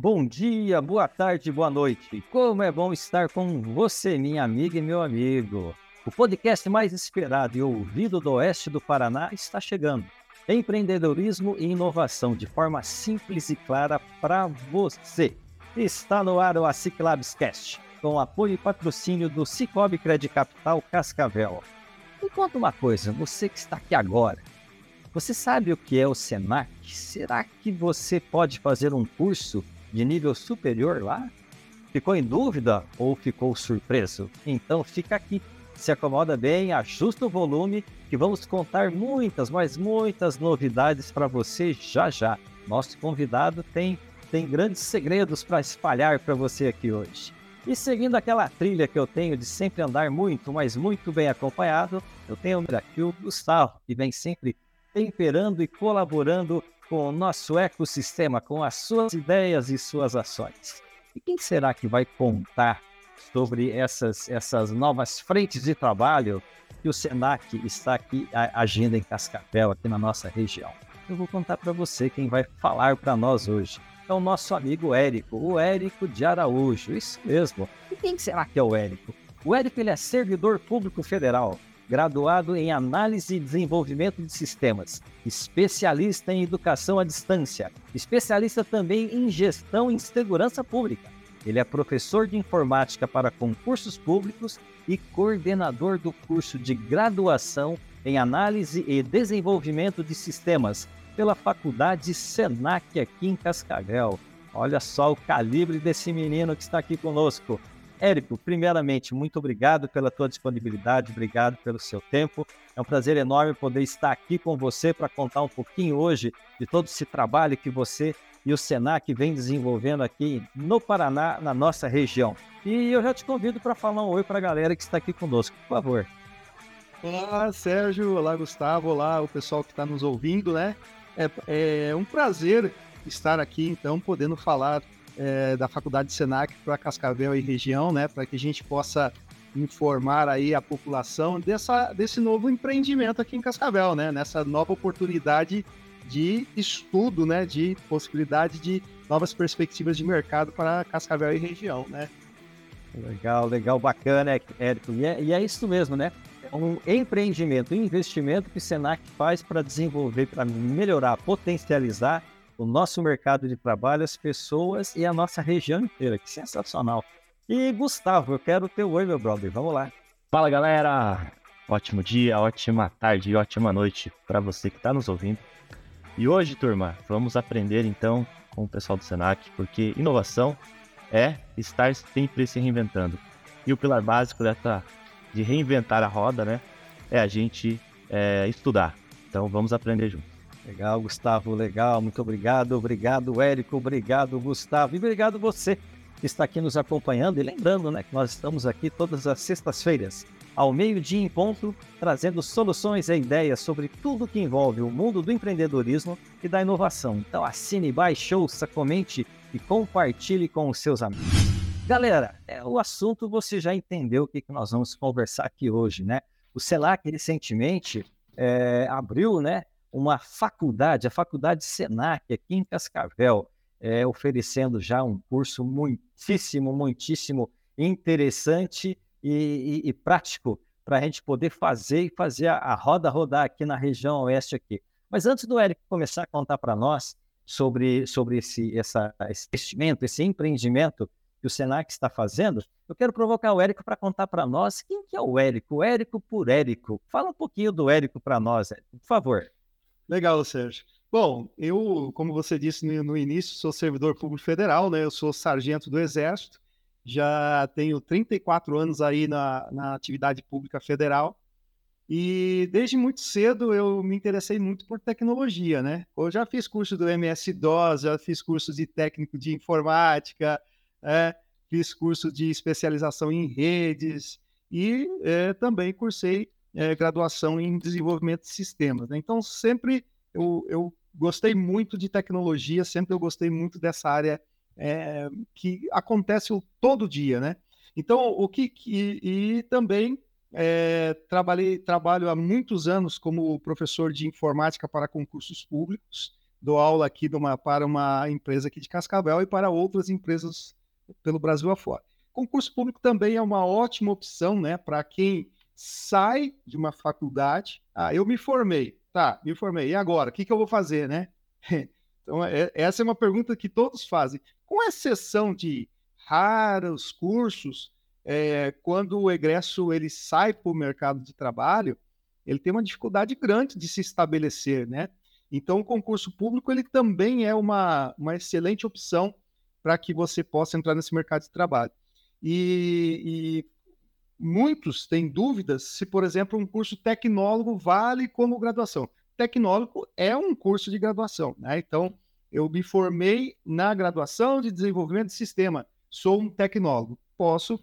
Bom dia, boa tarde, boa noite. Como é bom estar com você, minha amiga e meu amigo. O podcast mais esperado e ouvido do oeste do Paraná está chegando. Empreendedorismo e inovação de forma simples e clara para você. Está no ar o ASIC com apoio e patrocínio do Cicobi Credit Capital Cascavel. Me conta uma coisa, você que está aqui agora, você sabe o que é o SENAC? Será que você pode fazer um curso de nível superior lá? Ficou em dúvida ou ficou surpreso? Então fica aqui, se acomoda bem, ajusta o volume que vamos contar muitas, mas muitas novidades para você já já. Nosso convidado tem, tem grandes segredos para espalhar para você aqui hoje. E seguindo aquela trilha que eu tenho de sempre andar muito, mas muito bem acompanhado, eu tenho aqui o Gustavo, que vem sempre temperando e colaborando com o nosso ecossistema, com as suas ideias e suas ações. E quem será que vai contar sobre essas, essas novas frentes de trabalho que o SENAC está aqui agindo em Cascavel, aqui na nossa região? Eu vou contar para você quem vai falar para nós hoje. É o nosso amigo Érico, o Érico de Araújo, isso mesmo. E quem será que é o Érico? O Érico ele é servidor público federal, graduado em Análise e Desenvolvimento de Sistemas, especialista em Educação à Distância, especialista também em Gestão em Segurança Pública. Ele é professor de Informática para concursos públicos e coordenador do curso de graduação em Análise e Desenvolvimento de Sistemas pela Faculdade Senac aqui em Cascavel. Olha só o calibre desse menino que está aqui conosco. Érico, primeiramente, muito obrigado pela tua disponibilidade, obrigado pelo seu tempo. É um prazer enorme poder estar aqui com você para contar um pouquinho hoje de todo esse trabalho que você e o Senac vem desenvolvendo aqui no Paraná, na nossa região. E eu já te convido para falar um oi para a galera que está aqui conosco, por favor. Olá, Sérgio. Olá, Gustavo. Olá, o pessoal que está nos ouvindo, né? É, é um prazer estar aqui, então, podendo falar é, da Faculdade Senac para Cascavel e região, né, para que a gente possa informar aí a população dessa, desse novo empreendimento aqui em Cascavel, né, nessa nova oportunidade de estudo, né, de possibilidade de novas perspectivas de mercado para Cascavel e região, né. Legal, legal, bacana, Érico. E é, e é isso mesmo, né? É um empreendimento, um investimento que o Senac faz para desenvolver, para melhorar, potencializar o nosso mercado de trabalho, as pessoas e a nossa região inteira. Que sensacional. E Gustavo, eu quero teu oi, meu brother. Vamos lá. Fala, galera. Ótimo dia, ótima tarde ótima noite para você que está nos ouvindo. E hoje, turma, vamos aprender então com o pessoal do Senac, porque inovação é estar sempre se reinventando. E o pilar básico dessa de reinventar a roda, né, é a gente é, estudar. Então vamos aprender juntos. Legal, Gustavo, legal, muito obrigado, obrigado, Érico, obrigado, Gustavo, e obrigado você que está aqui nos acompanhando. E lembrando né, que nós estamos aqui todas as sextas-feiras, ao meio-dia em ponto, trazendo soluções e ideias sobre tudo que envolve o mundo do empreendedorismo e da inovação. Então assine, baixe, ouça, comente e compartilhe com os seus amigos. Galera, é, o assunto você já entendeu o que, que nós vamos conversar aqui hoje, né? O CELAC recentemente é, abriu, né, uma faculdade, a Faculdade Senac, aqui em Cascavel, é, oferecendo já um curso muitíssimo, muitíssimo interessante e, e, e prático para a gente poder fazer e fazer a, a, roda rodar aqui na região oeste aqui. Mas antes do Eric começar a contar para nós sobre, sobre esse, essa, esse investimento, esse empreendimento que o Senac está fazendo, eu quero provocar o Érico para contar para nós quem que é o Érico, o Érico por Érico. Fala um pouquinho do Érico para nós, Érico, por favor. Legal, Sérgio. Bom, eu, como você disse no, início, sou servidor público federal, né? Eu sou sargento do Exército, já tenho 34 anos aí na, na atividade pública federal e desde muito cedo eu me interessei muito por tecnologia, né? Eu já fiz curso do MS-DOS, já fiz curso de técnico de informática, é, fiz curso de especialização em redes e é, também cursei é, graduação em desenvolvimento de sistemas. Né? Então, sempre eu, eu, gostei muito de tecnologia, sempre eu gostei muito dessa área é, que acontece todo dia, né? Então, o que, que e também é, trabalhei, trabalho há muitos anos como professor de informática para concursos públicos. Dou aula aqui uma, para uma empresa aqui de Cascavel e para outras empresas pelo Brasil afora. Concurso público também é uma ótima opção, né, para quem sai de uma faculdade. Ah, eu me formei, tá, me formei. E agora, o que, que eu vou fazer, né? Então, é, essa é uma pergunta que todos fazem. Com exceção de raros cursos, é, quando o egresso ele sai para o mercado de trabalho, ele tem uma dificuldade grande de se estabelecer, né? Então, o concurso público ele também é uma, uma excelente opção para que você possa entrar nesse mercado de trabalho. E, e, muitos têm dúvidas se, por exemplo, um curso tecnólogo vale como graduação. Tecnólogo é um curso de graduação, né? Então, eu me formei na graduação de desenvolvimento de sistema, sou um tecnólogo. Posso,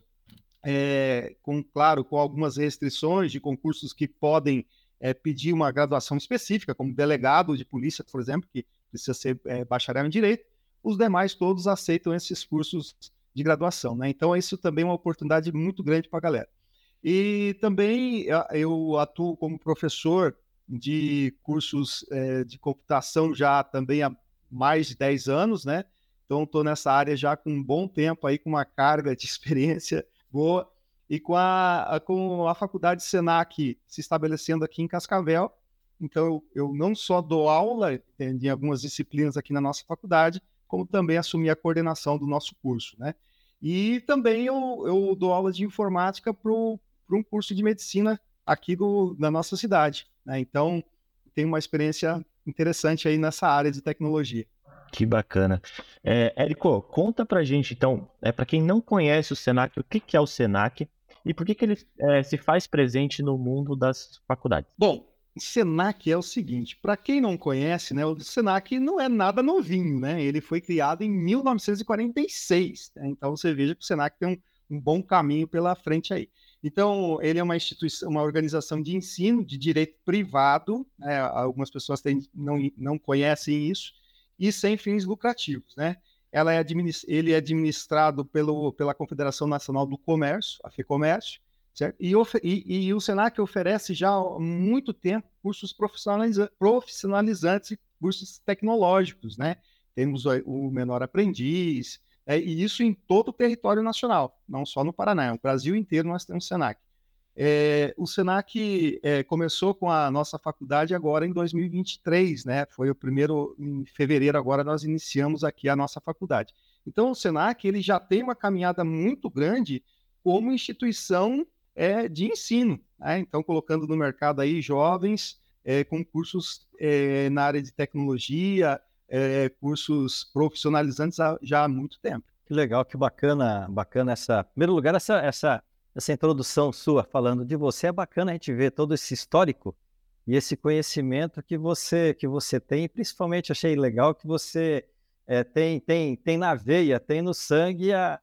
é, com claro, com algumas restrições de concursos que podem é, pedir uma graduação específica, como delegado de polícia, por exemplo, que precisa ser é, bacharel em direito, os demais todos aceitam esses cursos de graduação, né? Então, isso também é uma oportunidade muito grande para a galera. E também eu atuo como professor de cursos é, de computação já também há mais de 10 anos, né? Então, estou nessa área já com um bom tempo aí, com uma carga de experiência boa. E com a, com a faculdade Senac se estabelecendo aqui em Cascavel, então eu, eu não só dou aula em algumas disciplinas aqui na nossa faculdade, como também assumi a coordenação do nosso curso, né? E também eu, eu dou aula de informática para um curso de medicina aqui do, da nossa cidade, né? Então, tenho uma experiência interessante aí nessa área de tecnologia. Que bacana. É, Érico, conta pra gente, então, é, para quem não conhece o Senac, o que, que é o Senac e por que, que ele é, se faz presente no mundo das faculdades? Bom, Senac é o seguinte, para quem não conhece, né, o Senac não é nada novinho, né? Ele foi criado em 1946, né? então você veja que o Senac tem um, um bom caminho pela frente aí. Então, ele é uma instituição, uma organização de ensino de direito privado, né? algumas pessoas têm, não, não conhecem isso, e sem fins lucrativos. Né? Ela é ele é administrado pelo, pela Confederação Nacional do Comércio, a FEComércio, certo? E, e, e, o Senac oferece já há muito tempo cursos profissionaliza profissionalizantes e cursos tecnológicos. Né? Temos o, Menor Aprendiz, é, e isso em todo o território nacional, não só no Paraná, no Brasil inteiro nós temos Senac. É, o Senac é, começou com a nossa faculdade agora em 2023, né? Foi o primeiro, em fevereiro agora nós iniciamos aqui a nossa faculdade. Então o Senac ele já tem uma caminhada muito grande como instituição é, de ensino, né? Então colocando no mercado aí jovens é, com cursos é, na área de tecnologia, é, cursos profissionalizantes há, já há muito tempo. Que legal, que bacana, bacana essa. Em primeiro lugar, essa, essa, essa introdução sua falando de você é bacana a gente ver todo esse histórico e esse conhecimento que você que você tem. Principalmente achei legal que você é, tem tem tem na veia, tem no sangue a,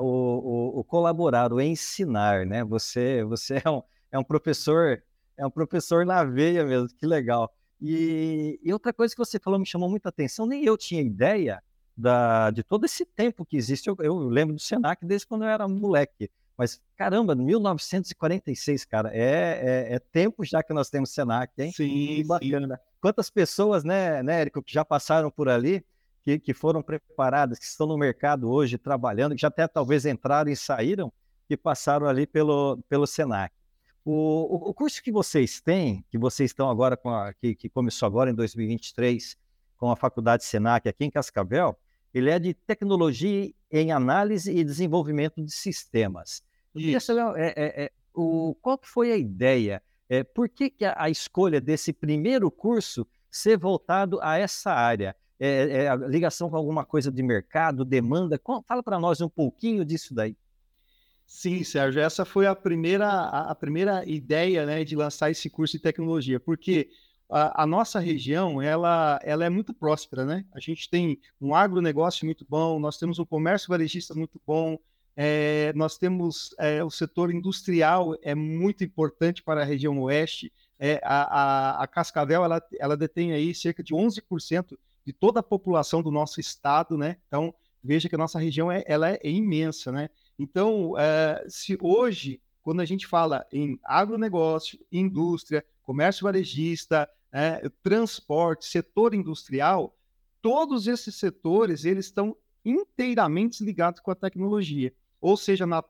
o, o, o, colaborar, o ensinar, né? Você você é um, é um professor é um professor na veia mesmo. Que legal. E, e, outra coisa que você falou me chamou muita atenção, nem eu tinha ideia da, de todo esse tempo que existe. Eu, eu, lembro do Senac desde quando eu era moleque. Mas, caramba, 1946, cara, é, é, é tempo já que nós temos Senac, hein? Sim, bacana. Sim. Quantas pessoas, né, né, Érico, que já passaram por ali, que, que foram preparadas, que estão no mercado hoje trabalhando, que já até talvez entraram e saíram, que passaram ali pelo, pelo Senac. O, o, curso que vocês têm, que vocês estão agora com a, que, que começou agora em 2023 com a Faculdade Senac aqui em Cascavel, ele é de tecnologia em análise e desenvolvimento de sistemas. Isso. É, é, é, o, qual foi a ideia? É, por que, que a, a, escolha desse primeiro curso ser voltado a essa área? É, é ligação com alguma coisa de mercado, demanda? Fala para nós um pouquinho disso daí. Sim, Sérgio, essa foi a primeira, a primeira ideia né, de lançar esse curso de tecnologia, porque a, a, nossa região ela, ela é muito próspera, né? A gente tem um agronegócio muito bom, nós temos um comércio varejista muito bom, É, nós temos é, o setor industrial, é muito importante para a região oeste. É, a, a, a, Cascavel ela, ela detém aí cerca de 11% de toda a população do nosso estado, né? Então, veja que a nossa região é, ela é, imensa, né? Então, é, se hoje, quando a gente fala em agronegócio, indústria, comércio varejista, é, transporte, setor industrial, todos esses setores eles estão inteiramente ligados com a tecnologia ou seja na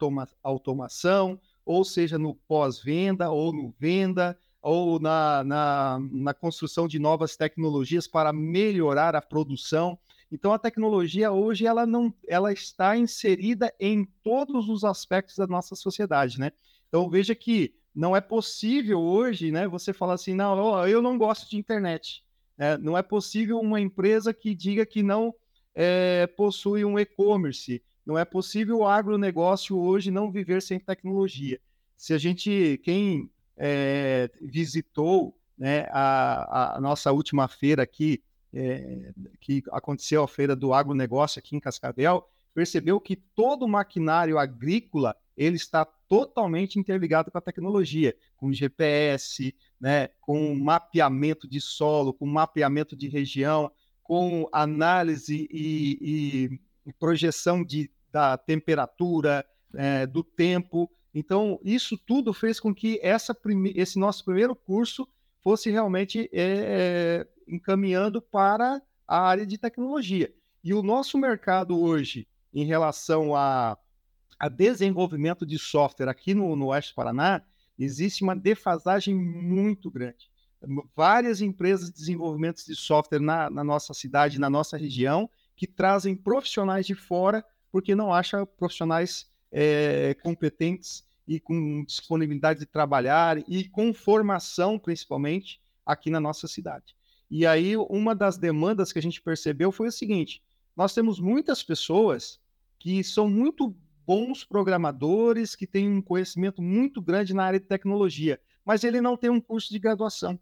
automação, ou seja no pós-venda, ou no venda, ou na, na, na, construção de novas tecnologias para melhorar a produção. Então a tecnologia hoje ela não ela está inserida em todos os aspectos da nossa sociedade, né? Então veja que não é possível hoje, né? Você falar assim, não, eu não gosto de internet. É, não é possível uma empresa que diga que não é, possui um e-commerce. Não é possível o agronegócio hoje não viver sem tecnologia. Se a gente, quem é, visitou né, a, a, nossa última feira aqui, é, que aconteceu a feira do agronegócio aqui em Cascavel, percebeu que todo o maquinário agrícola ele está totalmente interligado com a tecnologia, com GPS, né, com mapeamento de solo, com mapeamento de região, com análise e, e projeção de da temperatura, é, do tempo. Então, isso tudo fez com que essa prime... esse nosso primeiro curso fosse realmente é, encaminhando para a área de tecnologia. E o nosso mercado hoje, em relação a, a desenvolvimento de software aqui no, no Oeste Paraná, existe uma defasagem muito grande. Várias empresas de desenvolvimento de software na, na nossa cidade, na nossa região, que trazem profissionais de fora porque não acha profissionais é, competentes e com disponibilidade de trabalhar e com formação, principalmente, aqui na nossa cidade. E aí, uma das demandas que a gente percebeu foi o seguinte: nós temos muitas pessoas que são muito bons programadores, que têm um conhecimento muito grande na área de tecnologia, mas ele não tem um curso de graduação.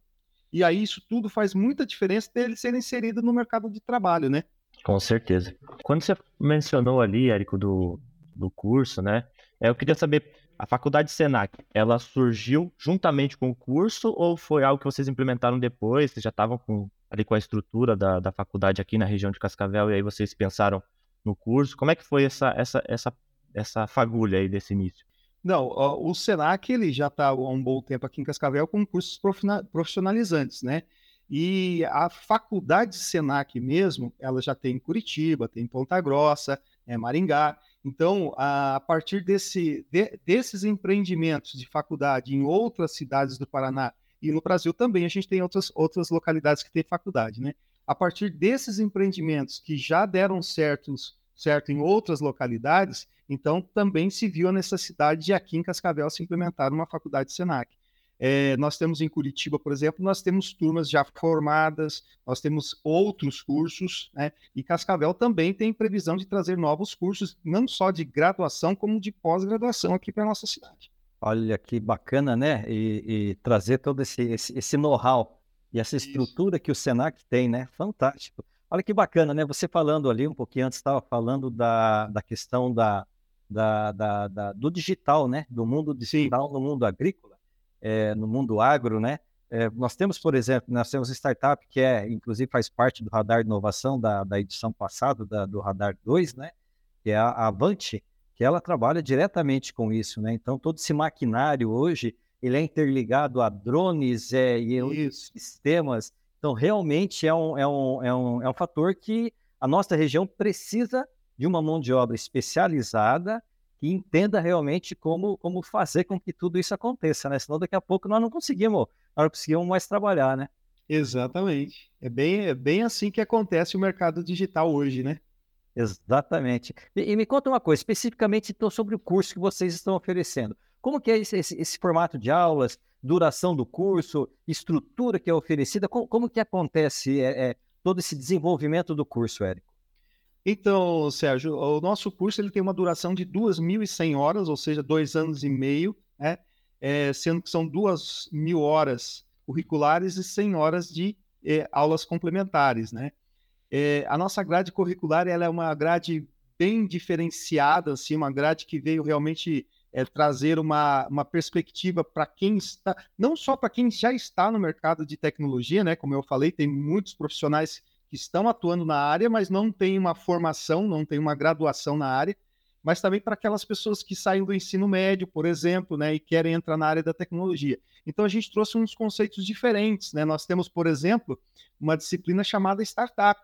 E aí, isso tudo faz muita diferença dele ser inserido no mercado de trabalho, né? Com certeza. Quando você mencionou ali, Érico, do, do curso, né? Eu queria saber, a faculdade Senac, ela surgiu juntamente com o curso ou foi algo que vocês implementaram depois? Vocês já estavam com, ali com a estrutura da, da faculdade aqui na região de Cascavel e aí vocês pensaram no curso? Como é que foi essa, essa, essa, essa fagulha aí desse início? Não, o Senac ele já está há um bom tempo aqui em Cascavel com cursos profissionalizantes, né? E a faculdade Senac mesmo, ela já tem em Curitiba, tem em Ponta Grossa, é, Maringá. Então, a, partir desse, de, desses empreendimentos de faculdade em outras cidades do Paraná e no Brasil também, a gente tem outras, outras localidades que têm faculdade, né? A partir desses empreendimentos que já deram certos, certo em outras localidades, então também se viu a necessidade de aqui em Cascavel se implementar uma faculdade Senac. É, nós temos em Curitiba, por exemplo, nós temos turmas já formadas, nós temos outros cursos, né? E Cascavel também tem previsão de trazer novos cursos, não só de graduação, como de pós-graduação aqui para a nossa cidade. Olha que bacana, né? E, e trazer todo esse, esse, esse know-how e essa estrutura Isso. que o Senac tem, né? Fantástico. Olha que bacana, né? Você falando ali um pouquinho antes, estava falando da, da questão da, da, da, da, do digital, né? Do mundo digital Sim. no mundo agrícola é, no mundo agro, né? É, nós temos, por exemplo, nós temos startup que é, inclusive faz parte do radar de inovação da, da edição passada, da, do radar 2, né? Que é a Avante, que ela trabalha diretamente com isso, né? Então, todo esse maquinário hoje, ele é interligado a drones é, e isso. sistemas. Então, realmente é um, é, um, é, um, é um fator que a nossa região precisa de uma mão de obra especializada que entenda realmente como, como fazer com que tudo isso aconteça, né? Senão daqui a pouco nós não conseguimos, nós não conseguimos mais trabalhar, né? Exatamente. É bem, é bem assim que acontece o mercado digital hoje, né? Exatamente. E, e me conta uma coisa, especificamente então, sobre o curso que vocês estão oferecendo. Como que é esse, esse, esse formato de aulas, duração do curso, estrutura que é oferecida? Como, como que acontece é, é, todo esse desenvolvimento do curso, Érico? Então, Sérgio, o nosso curso ele tem uma duração de 2.100 horas, ou seja, dois anos e meio, né? É, sendo que são duas mil horas curriculares e 100 horas de é, aulas complementares, né? É, a nossa grade curricular ela é uma grade bem diferenciada, assim, uma grade que veio realmente é, trazer uma, uma perspectiva para quem está, não só para quem já está no mercado de tecnologia, né? Como eu falei, tem muitos profissionais que estão atuando na área, mas não tem uma formação, não tem uma graduação na área, mas também para aquelas pessoas que saem do ensino médio, por exemplo, né, e querem entrar na área da tecnologia. Então a gente trouxe uns conceitos diferentes, né? Nós temos, por exemplo, uma disciplina chamada startup,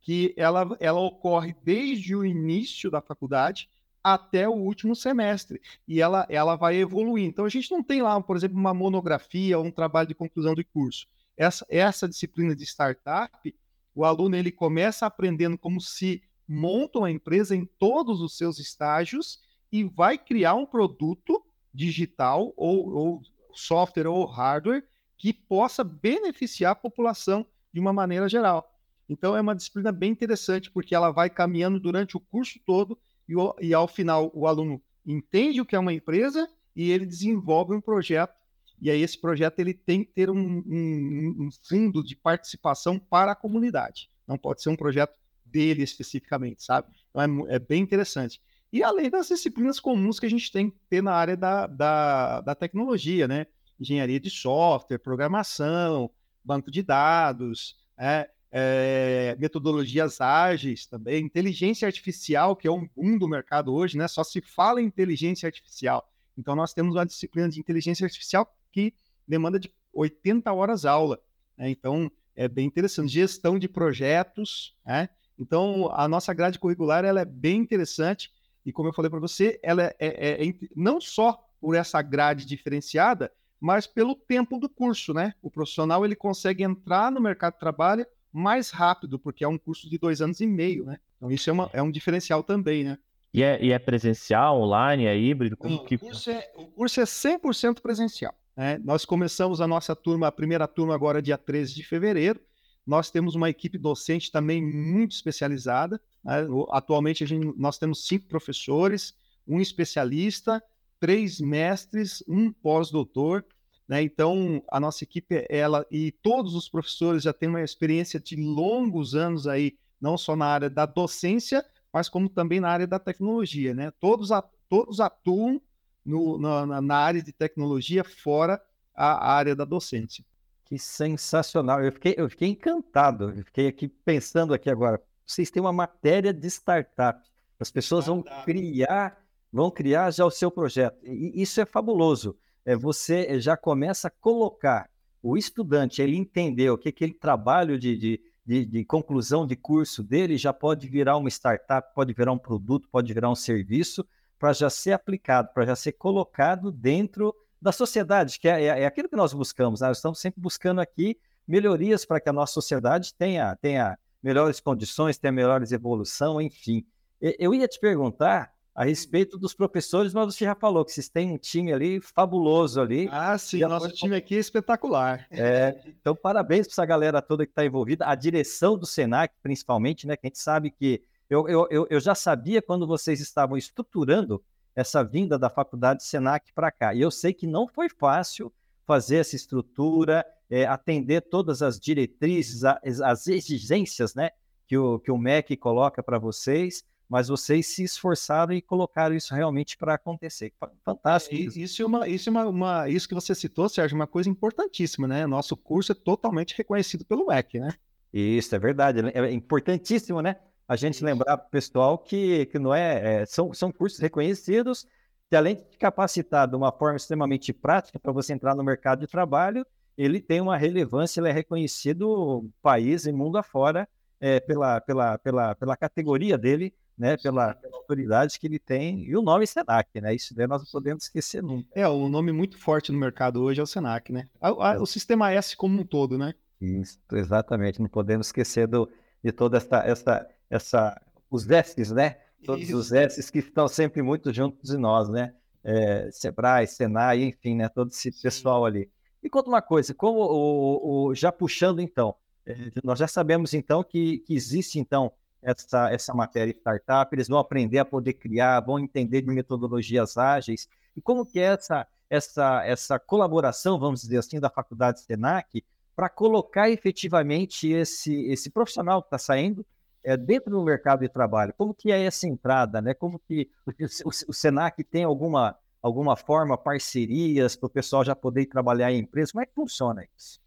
que ela, ela ocorre desde o início da faculdade até o último semestre. E ela, ela vai evoluir. Então, a gente não tem lá, por exemplo, uma monografia ou um trabalho de conclusão de curso. Essa, essa disciplina de startup, o aluno ele começa aprendendo como se monta uma empresa em todos os seus estágios e vai criar um produto digital ou, ou software ou hardware que possa beneficiar a população de uma maneira geral. Então é uma disciplina bem interessante porque ela vai caminhando durante o curso todo e, e ao final o aluno entende o que é uma empresa e ele desenvolve um projeto. E aí esse projeto ele tem que ter um, um, um fundo de participação para a comunidade. Não pode ser um projeto dele especificamente, sabe? Então é, é, bem interessante. E além das disciplinas comuns que a gente tem que ter na área da, da, da tecnologia, né? Engenharia de software, programação, banco de dados, é, é, metodologias ágeis também, inteligência artificial, que é um boom do mercado hoje, né? Só se fala em inteligência artificial. Então, nós temos uma disciplina de inteligência artificial que demanda de 80 horas aula. Né? Então, é bem interessante. Gestão de projetos, né? Então, a nossa grade curricular ela é bem interessante e, como eu falei para você, ela é, é, é, não só por essa grade diferenciada, mas pelo tempo do curso, né? O profissional ele consegue entrar no mercado de trabalho mais rápido, porque é um curso de dois anos e meio, né? Então isso é, uma, é um diferencial também, né? E é, e é presencial, online, é híbrido? Como Não, que... o, curso é, o curso é 100% presencial. Né? Nós começamos a nossa turma, a primeira turma agora dia 13 de fevereiro. Nós temos uma equipe docente também muito especializada. Né? Atualmente gente, nós temos cinco professores, um especialista, três mestres, um pós-doutor né? Então, a nossa equipe, ela e todos os professores já têm uma experiência de longos anos aí, não só na área da docência, mas como também na área da tecnologia. Né? Todos, a, todos atuam no, na, na, área de tecnologia fora a, área da docência. Que sensacional! Eu fiquei, eu fiquei encantado. Eu fiquei aqui pensando aqui agora. Vocês têm uma matéria de startup. As pessoas vão criar, vão criar já o seu projeto. E isso é fabuloso é, você já começa a colocar o estudante, ele entender o que aquele trabalho de, de, de, de, conclusão de curso dele já pode virar uma startup, pode virar um produto, pode virar um serviço, para já ser aplicado, para já ser colocado dentro da sociedade, que é, é, é aquilo que nós buscamos. Né? Nós estamos sempre buscando aqui melhorias para que a nossa sociedade tenha, tenha melhores condições, tenha melhores evolução, enfim. Eu ia te perguntar a respeito dos professores, mas você já falou que vocês têm um time ali fabuloso ali. Ah, sim, nosso foi... time aqui é espetacular. É, então, parabéns para essa galera toda que está envolvida, a direção do Senac, principalmente, né? Que a gente sabe que eu, eu, eu já sabia quando vocês estavam estruturando essa vinda da faculdade Senac para cá. E eu sei que não foi fácil fazer essa estrutura, é, atender todas as diretrizes, as, as exigências né, que, o, que o MEC coloca para vocês mas vocês se esforçaram e colocaram isso realmente para acontecer. Fantástico. É, isso, isso é, uma, isso, é uma, uma, isso que você citou, Sérgio, uma coisa importantíssima, né? Nosso curso é totalmente reconhecido pelo MEC, né? Isso, é verdade. É importantíssimo, né? A gente lembrar para o pessoal que, que não é, é, são, são cursos reconhecidos, que além de capacitar de uma forma extremamente prática para você entrar no mercado de trabalho, ele tem uma relevância, ele é reconhecido país e mundo afora é, pela, pela, pela, pela categoria dele né, pela, pela, autoridade que ele tem, e o nome Senac, né? Isso daí nós não podemos esquecer nunca. É, o nome muito forte no mercado hoje é o Senac, né? A, a, o sistema S como um todo, né? Isso, exatamente. Não podemos esquecer do, de toda essa, essa, essa, os S's, né? Todos Isso. os S's que estão sempre muito juntos de nós, né? É, Sebrae, Senai, enfim, né? Todo esse pessoal ali. E conta uma coisa, como o, o já puxando então, é, nós já sabemos então que, que existe então essa, essa matéria startup, eles vão aprender a poder criar, vão entender de metodologias ágeis. E como que é essa, essa, essa colaboração, vamos dizer assim, da Faculdade Senac para colocar efetivamente esse, esse profissional que está saindo é, dentro do mercado de trabalho, como que é essa entrada, né? Como que o, o, o Senac tem alguma, alguma forma, parcerias para o pessoal já poder trabalhar em empresa? Como é que funciona isso?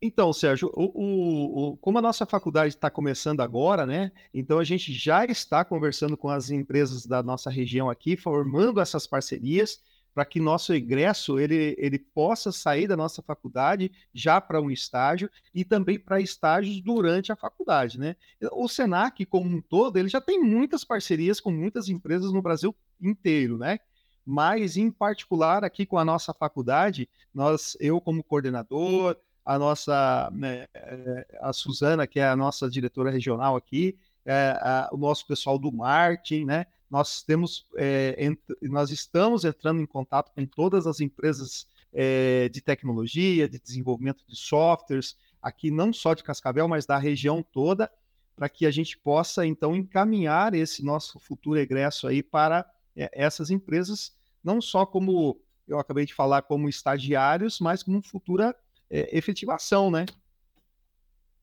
Então, Sérgio, o, o, o, como a nossa faculdade está começando agora, né? Então a gente já está conversando com as empresas da nossa região aqui, formando essas parcerias para que nosso egresso ele, ele possa sair da nossa faculdade já para um estágio e também para estágios durante a faculdade, né? O Senac como um todo ele já tem muitas parcerias com muitas empresas no Brasil inteiro, né? Mas em particular aqui com a nossa faculdade, nós, eu como coordenador, a nossa, né, eh, a Suzana, que é a nossa diretora regional aqui, é, a, o nosso pessoal do marketing, né? Nós temos, é, nós estamos entrando em contato com todas as empresas é, de tecnologia, de desenvolvimento de softwares, aqui não só de Cascavel, mas da região toda, para que a gente possa então encaminhar esse nosso futuro egresso aí para essas empresas, não só como eu acabei de falar, como estagiários, mas como futura é, efetivação, né?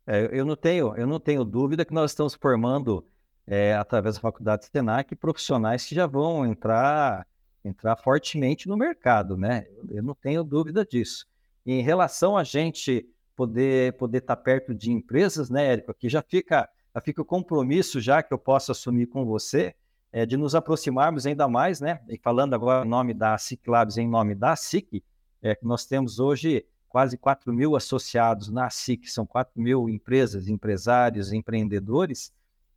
É, eu, não tenho, eu não tenho dúvida que nós estamos formando, é, através da Faculdade Senac, profissionais que já vão entrar, entrar fortemente no mercado, né? Eu não tenho dúvida disso. em relação a gente poder poder estar perto de empresas, né, Érico? Aqui já fica, já fica o compromisso já que eu posso assumir com você é, de nos aproximarmos ainda mais, né? E falando agora em nome da SIC Labs, em nome da SIC, é, nós temos hoje quase 4 mil associados na SIC, são 4 mil empresas, empresários, empreendedores,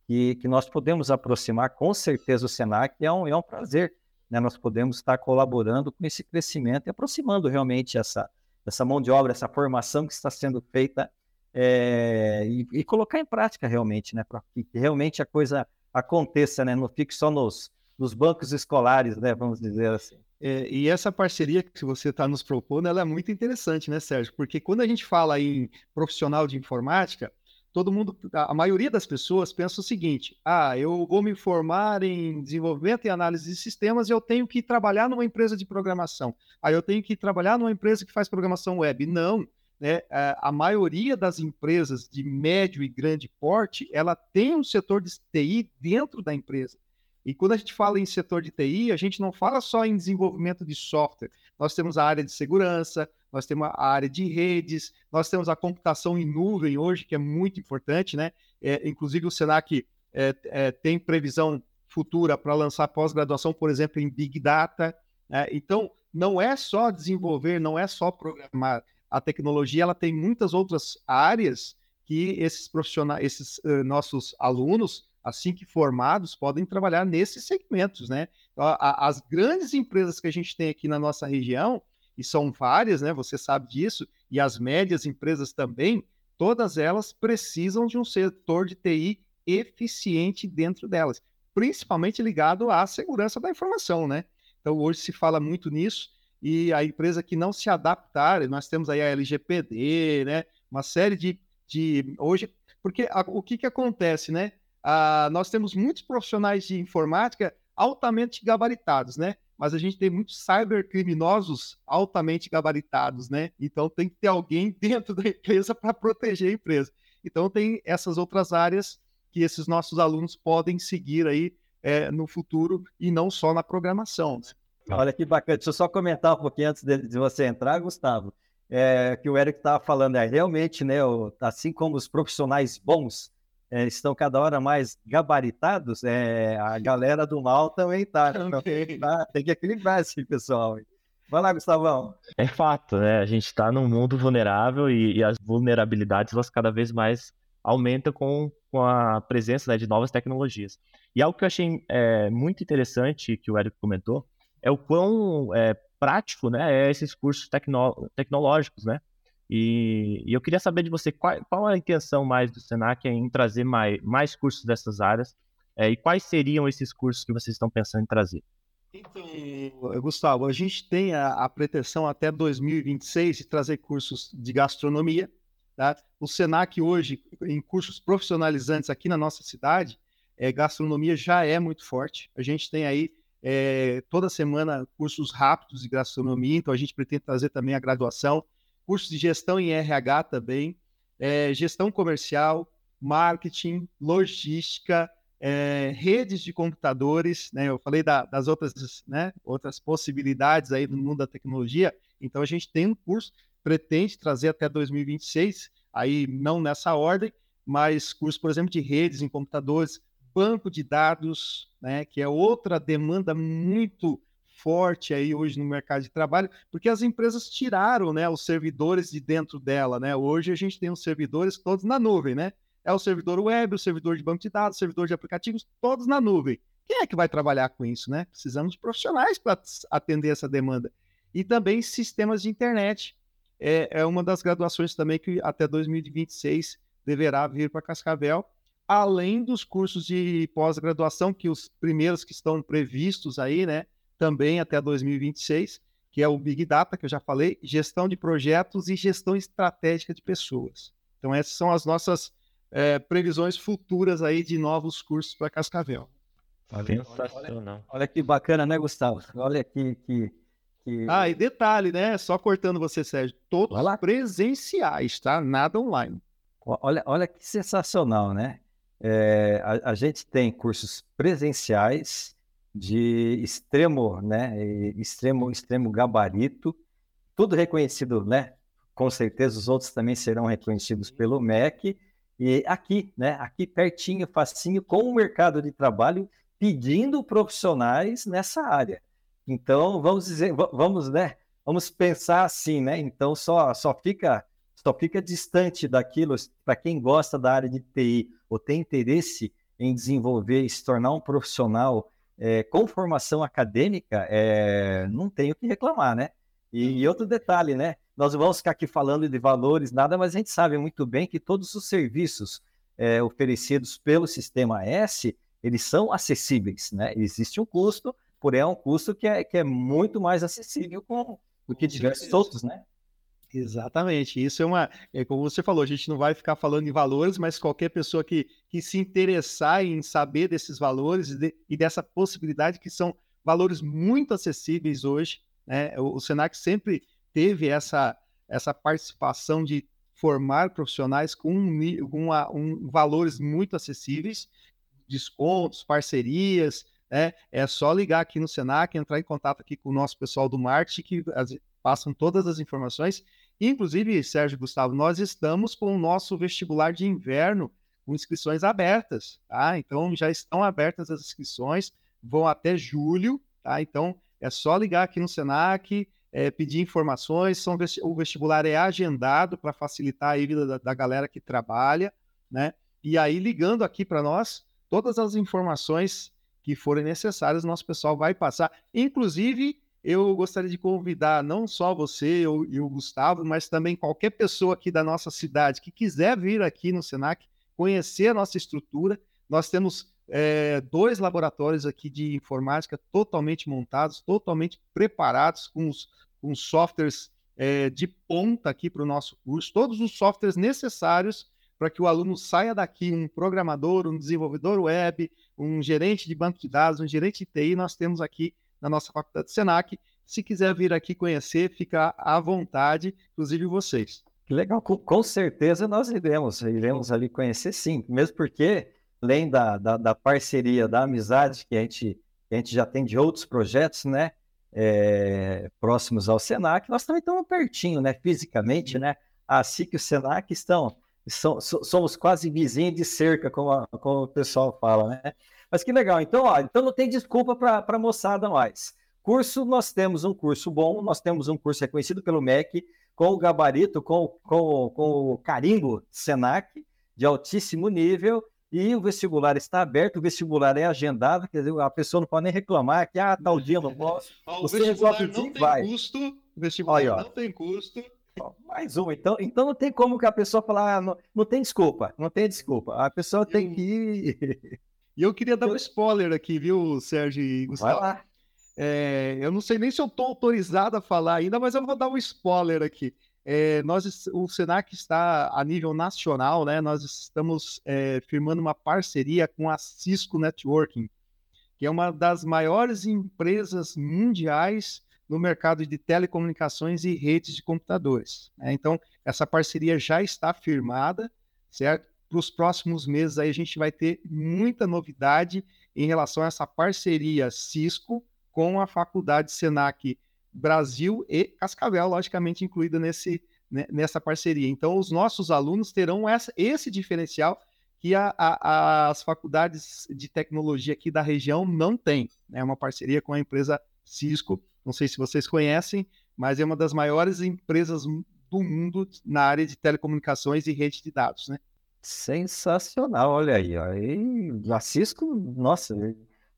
que, que nós podemos aproximar, com certeza o Senac é um, é um prazer, né? nós podemos estar colaborando com esse crescimento e aproximando realmente essa, essa mão de obra, essa formação que está sendo feita é, e, e, colocar em prática realmente, né? para que realmente a coisa aconteça, né? não fique só nos, nos bancos escolares, né? vamos dizer assim. É, e essa parceria que você está nos propondo, ela é muito interessante, né, Sérgio? Porque quando a gente fala em profissional de informática, todo mundo, a maioria das pessoas pensa o seguinte: ah, eu vou me formar em desenvolvimento e análise de sistemas e eu tenho que trabalhar numa empresa de programação. Aí eu tenho que trabalhar numa empresa que faz programação web. Não, né? A maioria das empresas de médio e grande porte, ela tem um setor de TI dentro da empresa. E quando a gente fala em setor de TI, a gente não fala só em desenvolvimento de software. Nós temos a área de segurança, nós temos a área de redes, nós temos a computação em nuvem hoje, que é muito importante, né? É, inclusive o Senac é, é, tem previsão futura para lançar pós-graduação, por exemplo, em Big Data. Né? Então, não é só desenvolver, não é só programar. A tecnologia ela tem muitas outras áreas que esses profissionais, esses uh, nossos alunos assim que formados, podem trabalhar nesses segmentos, né? Então, as grandes empresas que a gente tem aqui na nossa região, e são várias, né? Você sabe disso, e as médias empresas também, todas elas precisam de um setor de TI eficiente dentro delas, principalmente ligado à segurança da informação, né? Então, hoje se fala muito nisso, e a empresa que não se adaptar, nós temos aí a LGPD, né? Uma série de. de hoje, porque a, o que, que acontece, né? Uh, nós temos muitos profissionais de informática altamente gabaritados, né? Mas a gente tem muitos cybercriminosos altamente gabaritados, né? Então tem que ter alguém dentro da empresa para proteger a empresa. Então tem essas outras áreas que esses nossos alunos podem seguir aí é, no futuro e não só na programação. Né? Olha que bacana. Deixa eu só comentar um pouquinho antes de, de você entrar, Gustavo, é, que o Eric estava falando, é realmente, né? O, assim como os profissionais bons é, estão cada hora mais gabaritados, é, a galera do mal também está. Então, tá, tem que equilibrar esse pessoal. Vai lá, Gustavão. É fato, né? A gente está num mundo vulnerável e, e, as vulnerabilidades elas cada vez mais aumentam com, com a presença né, de novas tecnologias. E algo que eu achei é, muito interessante que o Érico comentou é o quão é, prático né, é esses cursos tecno tecnológicos, né? E, e, eu queria saber de você qual, qual, a intenção mais do Senac em trazer mais, mais cursos dessas áreas é, e quais seriam esses cursos que vocês estão pensando em trazer? Então, Gustavo, a gente tem a, a pretensão até 2026 de trazer cursos de gastronomia. Tá? O Senac hoje, em cursos profissionalizantes aqui na nossa cidade, é, gastronomia já é muito forte. A gente tem aí é, toda semana cursos rápidos de gastronomia, então a gente pretende trazer também a graduação curso de gestão em RH também, é, gestão comercial, marketing, logística, é, redes de computadores, né? Eu falei da, das outras, né, outras possibilidades aí no mundo da tecnologia. Então a gente tem um curso, pretende trazer até 2026, aí não nessa ordem, mas curso, por exemplo, de redes em computadores, banco de dados, né, que é outra demanda muito forte aí hoje no mercado de trabalho, porque as empresas tiraram, né, os servidores de dentro dela, né? Hoje a gente tem os servidores todos na nuvem, né? É o servidor web, o servidor de banco de dados, o servidor de aplicativos, todos na nuvem. Quem é que vai trabalhar com isso, né? Precisamos de profissionais para atender essa demanda. E também sistemas de internet. É, é uma das graduações também que até 2026 deverá vir para Cascavel, além dos cursos de pós-graduação, que os primeiros que estão previstos aí, né? Também até 2026, que é o Big Data, que eu já falei, gestão de projetos e gestão estratégica de pessoas. Então, essas são as nossas é, previsões futuras aí de novos cursos para Cascavel. Olha, olha, olha, que bacana, né, Gustavo? Olha que, que, que... Ah, e detalhe, né? Só cortando você, Sérgio, todos presenciais, tá? Nada online. Olha, olha que sensacional, né? É, a, a, gente tem cursos presenciais de extremo, né? Extremo, extremo gabarito, tudo reconhecido, né? Com certeza os outros também serão reconhecidos pelo MEC e aqui, né, aqui pertinho, facinho, com o mercado de trabalho pedindo profissionais nessa área. Então, vamos dizer, vamos, né, vamos pensar assim, né? Então, só só fica só fica distante daquilo para quem gosta da área de TI ou tem interesse em desenvolver e se tornar um profissional é, com formação acadêmica, é, não tem o que reclamar, né? E, e outro detalhe, né? Nós vamos ficar aqui falando de valores, nada, mas a gente sabe muito bem que todos os serviços é, oferecidos pelo sistema S, eles são acessíveis, né? Existe um custo, porém é um custo que é, que é muito mais acessível com, do que diversos outros, né? Exatamente. Isso é uma. É como você falou, a gente não vai ficar falando de valores, mas qualquer pessoa que, que se interessar em saber desses valores e, de, e dessa possibilidade, que são valores muito acessíveis hoje. Né? O, o Senac sempre teve essa, essa participação de formar profissionais com, um, uma, um, valores muito acessíveis, descontos, parcerias, né? É só ligar aqui no Senac, entrar em contato aqui com o nosso pessoal do marketing, que passam todas as informações. Inclusive, Sérgio Gustavo, nós estamos com o nosso vestibular de inverno com inscrições abertas, tá? Então já estão abertas as inscrições, vão até julho, tá? Então é só ligar aqui no Senac, é, pedir informações, são, o vestibular é agendado para facilitar a vida da, da, galera que trabalha, né? E aí, ligando aqui para nós, todas as informações que forem necessárias, nosso pessoal vai passar. Inclusive, eu gostaria de convidar não só você e o Gustavo, mas também qualquer pessoa aqui da nossa cidade que quiser vir aqui no Senac, conhecer a nossa estrutura. Nós temos é, dois laboratórios aqui de informática totalmente montados, totalmente preparados, com os, com softwares é, de ponta aqui para o nosso curso, todos os softwares necessários para que o aluno saia daqui um programador, um desenvolvedor web, um gerente de banco de dados, um gerente de TI, nós temos aqui na nossa faculdade Senac. Se quiser vir aqui conhecer, fica à vontade, inclusive vocês. Que legal, com, com certeza nós iremos, iremos ali conhecer sim, mesmo porque além da, da, da, parceria, da amizade que a, gente, que a gente já tem de outros projetos, né? É, próximos ao Senac, nós também estamos pertinho, né? Fisicamente, né? A SIC e o Senac estão, são, somos quase vizinhos de cerca, como, a, como o pessoal fala, né? Mas que legal. Então, ó, então não tem desculpa para a moçada mais. Curso, nós temos um curso bom, nós temos um curso reconhecido pelo MEC, com o gabarito, com, com, com o carimbo Senac, de altíssimo nível, e o vestibular está aberto, o vestibular é agendado, quer dizer, a pessoa não pode nem reclamar que, ah, tal dia não posso. o Você vestibular não tem vai. custo, o vestibular Olha, não tem custo. Mais um, então, então não tem como que a pessoa falar, ah, não, não tem desculpa, não tem desculpa, a pessoa tem que. E eu queria dar um spoiler aqui, viu, Sérgio e Gustavo? Vai lá. É, eu não sei nem se eu estou autorizado a falar ainda, mas eu vou dar um spoiler aqui. É, nós, o Senac está a nível nacional, né? Nós estamos é, firmando uma parceria com a Cisco Networking, que é uma das maiores empresas mundiais no mercado de telecomunicações e redes de computadores. Né? Então, essa parceria já está firmada, certo? para os próximos meses aí a gente vai ter muita novidade em relação a essa parceria Cisco com a Faculdade Senac Brasil e Cascavel, logicamente incluída nesse, né, nessa parceria. Então, os nossos alunos terão essa, esse diferencial que a, a, as faculdades de tecnologia aqui da região não têm. É né? uma parceria com a empresa Cisco. Não sei se vocês conhecem, mas é uma das maiores empresas do mundo na área de telecomunicações e rede de dados, né? Sensacional, olha aí. E a Cisco, nossa,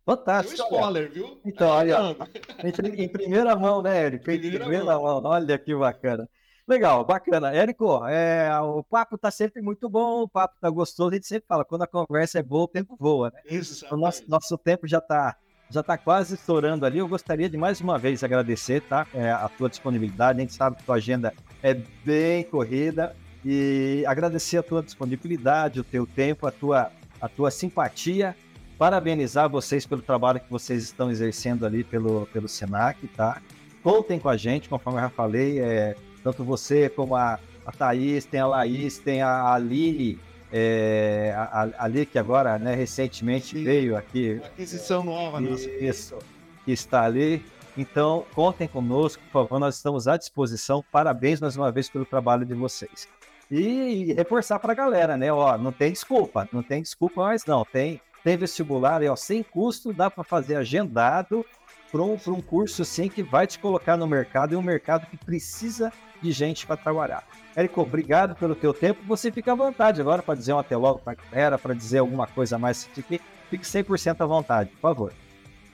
fantástico. Deu spoiler, viu? Então, olha, em, em primeira mão, né, Érico? Em primeira, primeira mão. mão. olha que bacana. Legal, bacana. Érico, é, o papo tá sempre muito bom, o papo tá gostoso, a gente sempre fala, quando a conversa é boa, o tempo voa, né? Isso. O nosso, nosso tempo já tá, já tá quase estourando ali. Eu gostaria de mais uma vez agradecer, tá? É, a tua disponibilidade, a gente sabe que tua agenda é bem corrida e agradecer a tua disponibilidade, o teu tempo, a tua, a tua simpatia. Parabenizar vocês pelo trabalho que vocês estão exercendo ali pelo, pelo Senac, tá? Contem com a gente, conforme eu já falei, é, tanto você como a, a Thaís, tem a Laís, tem a Aline, é, Ali que agora, né, recentemente Sim. veio aqui. Aquisição nova, nossa. Isso, que está ali. Então, contem conosco, por favor, nós estamos à disposição. Parabéns mais uma vez pelo trabalho de vocês. E reforçar para a galera, né? Ó, não tem desculpa, não tem desculpa mais não. Tem, tem vestibular, ó, sem custo, dá para fazer agendado para um, um curso assim que vai te colocar no mercado e um mercado que precisa de gente para trabalhar. Érico, obrigado pelo teu tempo. Você fica à vontade agora para dizer um até logo para a galera, para dizer alguma coisa mais. Fique, fique 100% à vontade, por favor.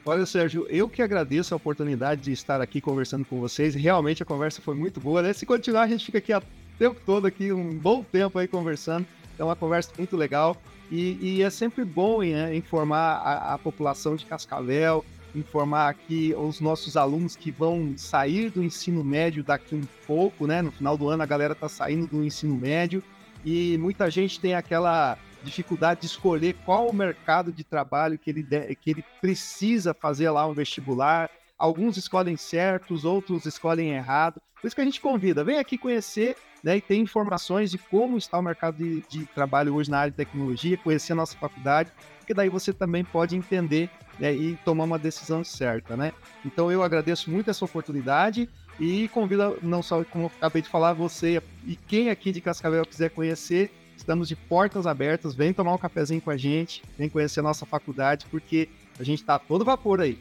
Olha, Sérgio, eu que agradeço a oportunidade de estar aqui conversando com vocês. Realmente a conversa foi muito boa, né? Se continuar, a gente fica aqui o tempo todo, aqui, um bom tempo aí conversando. É uma conversa muito legal. E, e é sempre bom né, informar a, a população de Cascavel, informar aqui os nossos alunos que vão sair do ensino médio daqui um pouco, né? No final do ano a galera tá saindo do ensino médio e muita gente tem aquela dificuldade de escolher qual o mercado de trabalho que ele, que ele precisa fazer lá um vestibular. Alguns escolhem certos, outros escolhem errado. Por isso que a gente convida, vem aqui conhecer né, e ter informações de como está o mercado de, de trabalho hoje na área de tecnologia, conhecer a nossa faculdade, porque daí você também pode entender né, e tomar uma decisão certa, né? Então eu agradeço muito essa oportunidade e convido, não só como eu acabei de falar, você e quem aqui de Cascavel quiser conhecer, estamos de portas abertas, vem tomar um cafezinho com a gente, vem conhecer a nossa faculdade, porque a gente está todo vapor aí.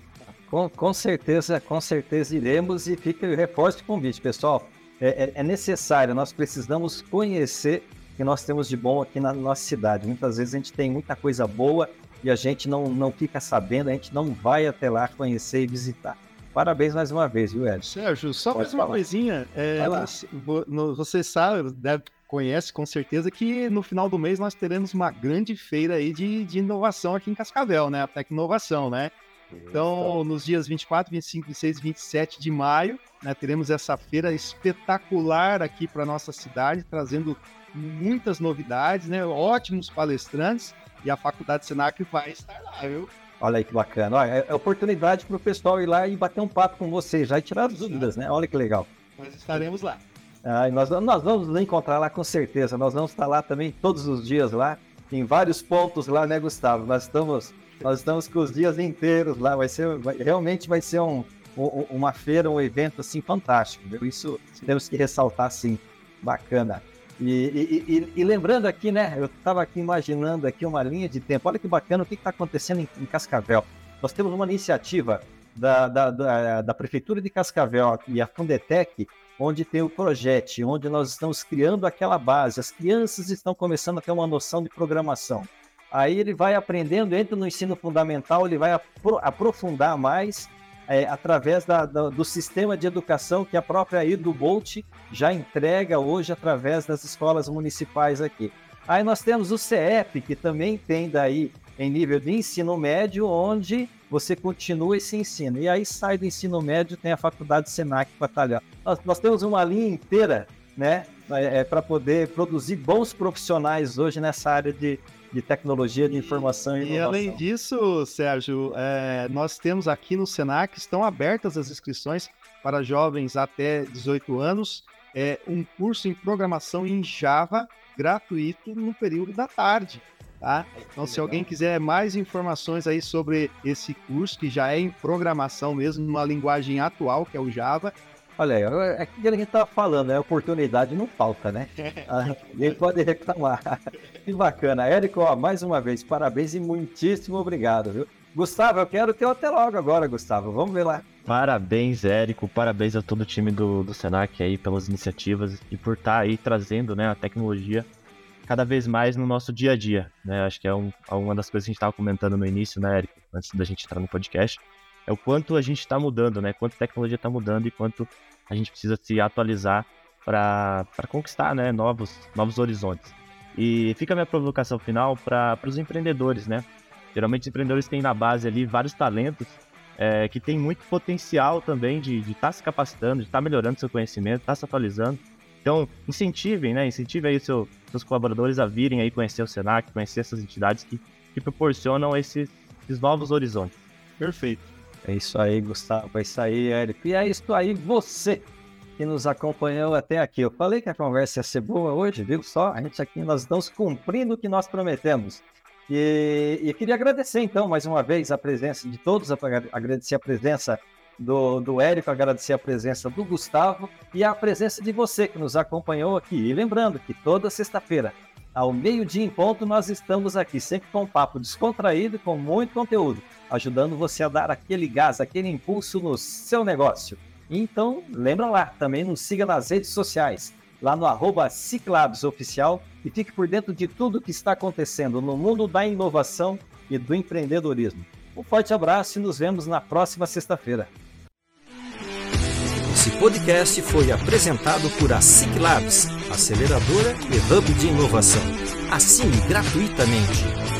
Com, com certeza, com certeza iremos e fica o reforço de convite, pessoal. É, é, é necessário, nós precisamos conhecer o que nós temos de bom aqui na nossa cidade. Muitas vezes a gente tem muita coisa boa e a gente não, não fica sabendo, a gente não vai até lá conhecer e visitar. Parabéns mais uma vez, viu, Ed? Sérgio, só Pode mais falar. uma coisinha. É, você, você sabe, deve, conhece com certeza que no final do mês nós teremos uma grande feira aí de, de inovação aqui em Cascavel, né? A Tecnovação, né? Então, nos dias 24, 25, 26 e 27 de maio, né, teremos essa feira espetacular aqui para nossa cidade, trazendo muitas novidades, né? Ótimos palestrantes e a Faculdade Senac vai estar lá, viu? Olha aí que bacana. Olha, é, é oportunidade para o pessoal ir lá e bater um papo com vocês, já e tirar as dúvidas, né? Olha que legal. Nós estaremos lá. Ah, nós, nós vamos nos encontrar lá com certeza. Nós vamos estar lá também todos os dias lá, em vários pontos lá, né, Gustavo? Nós estamos, nós estamos com os dias inteiros lá. Vai ser, vai, realmente vai ser um, um, uma feira, um evento assim fantástico. Viu? Isso temos que ressaltar, sim. Bacana. E, e, e, e, lembrando aqui, né? Eu estava aqui imaginando aqui uma linha de tempo. Olha que bacana o que está acontecendo em, em, Cascavel. Nós temos uma iniciativa da, da, da, da, Prefeitura de Cascavel e a Fundetec, onde tem o projeto, onde nós estamos criando aquela base. As crianças estão começando a ter uma noção de programação. Aí ele vai aprendendo, entra no ensino fundamental, ele vai apro aprofundar mais é, através da, da, do sistema de educação que a própria Edu Bolt já entrega hoje através das escolas municipais aqui. Aí nós temos o CEP, que também tem daí em nível de ensino médio, onde você continua esse ensino. E aí sai do ensino médio, tem a faculdade Senac Batalhão. Nós, nós temos uma linha inteira né, é, é para poder produzir bons profissionais hoje nessa área de, de tecnologia de informação e, e inovação. E além disso, Sérgio, é, nós temos aqui no Senac, estão abertas as inscrições para jovens até 18 anos, é, um curso em programação em Java gratuito no período da tarde. Tá? Então, se alguém quiser mais informações aí sobre esse curso, que já é em programação mesmo, numa linguagem atual, que é o Java, Olha aí, é aquilo que a gente estava falando, né? Oportunidade não falta, né? Ah, ninguém pode reclamar. Que bacana. Érico, ó, mais uma vez, parabéns e muitíssimo obrigado, viu? Gustavo, eu quero ter até logo agora, Gustavo. Vamos ver lá. Parabéns, Érico. Parabéns a todo o time do, do Senac aí pelas iniciativas e por estar tá aí trazendo né, a tecnologia cada vez mais no nosso dia a dia. Né? Acho que é um, uma das coisas que a gente estava comentando no início, né, Érico? Antes da gente entrar no podcast é o quanto a gente está mudando, né? Quanto a tecnologia está mudando e quanto a gente precisa se atualizar para conquistar né? novos, novos horizontes. E fica a minha provocação final para os empreendedores, né? Geralmente os empreendedores têm na base ali vários talentos é, que têm muito potencial também de estar tá se capacitando, de estar tá melhorando seu conhecimento, estar tá se atualizando. Então, incentivem, né? Incentivem aí seu, seus colaboradores a virem aí conhecer o Senac, conhecer essas entidades que, que proporcionam esses, esses novos horizontes. Perfeito. É isso aí, Gustavo. É isso aí, Érico. E é isso aí, você que nos acompanhou até aqui. Eu falei que a conversa ia ser boa hoje, viu só? A gente aqui, nós estamos cumprindo o que nós prometemos. E, e queria agradecer, então, mais uma vez, a presença de todos, agradecer a presença do, do Érico, agradecer a presença do Gustavo e a presença de você que nos acompanhou aqui. E lembrando que toda sexta-feira, ao meio-dia em ponto, nós estamos aqui, sempre com um papo descontraído com muito conteúdo, ajudando você a dar aquele gás, aquele impulso no seu negócio. Então, lembra lá, também nos siga nas redes sociais, lá no arroba Oficial e fique por dentro de tudo que está acontecendo no mundo da inovação e do empreendedorismo. Um forte abraço e nos vemos na próxima sexta-feira. Esse podcast foi apresentado por a Ciclabs, aceleradora e hub de inovação. Assine gratuitamente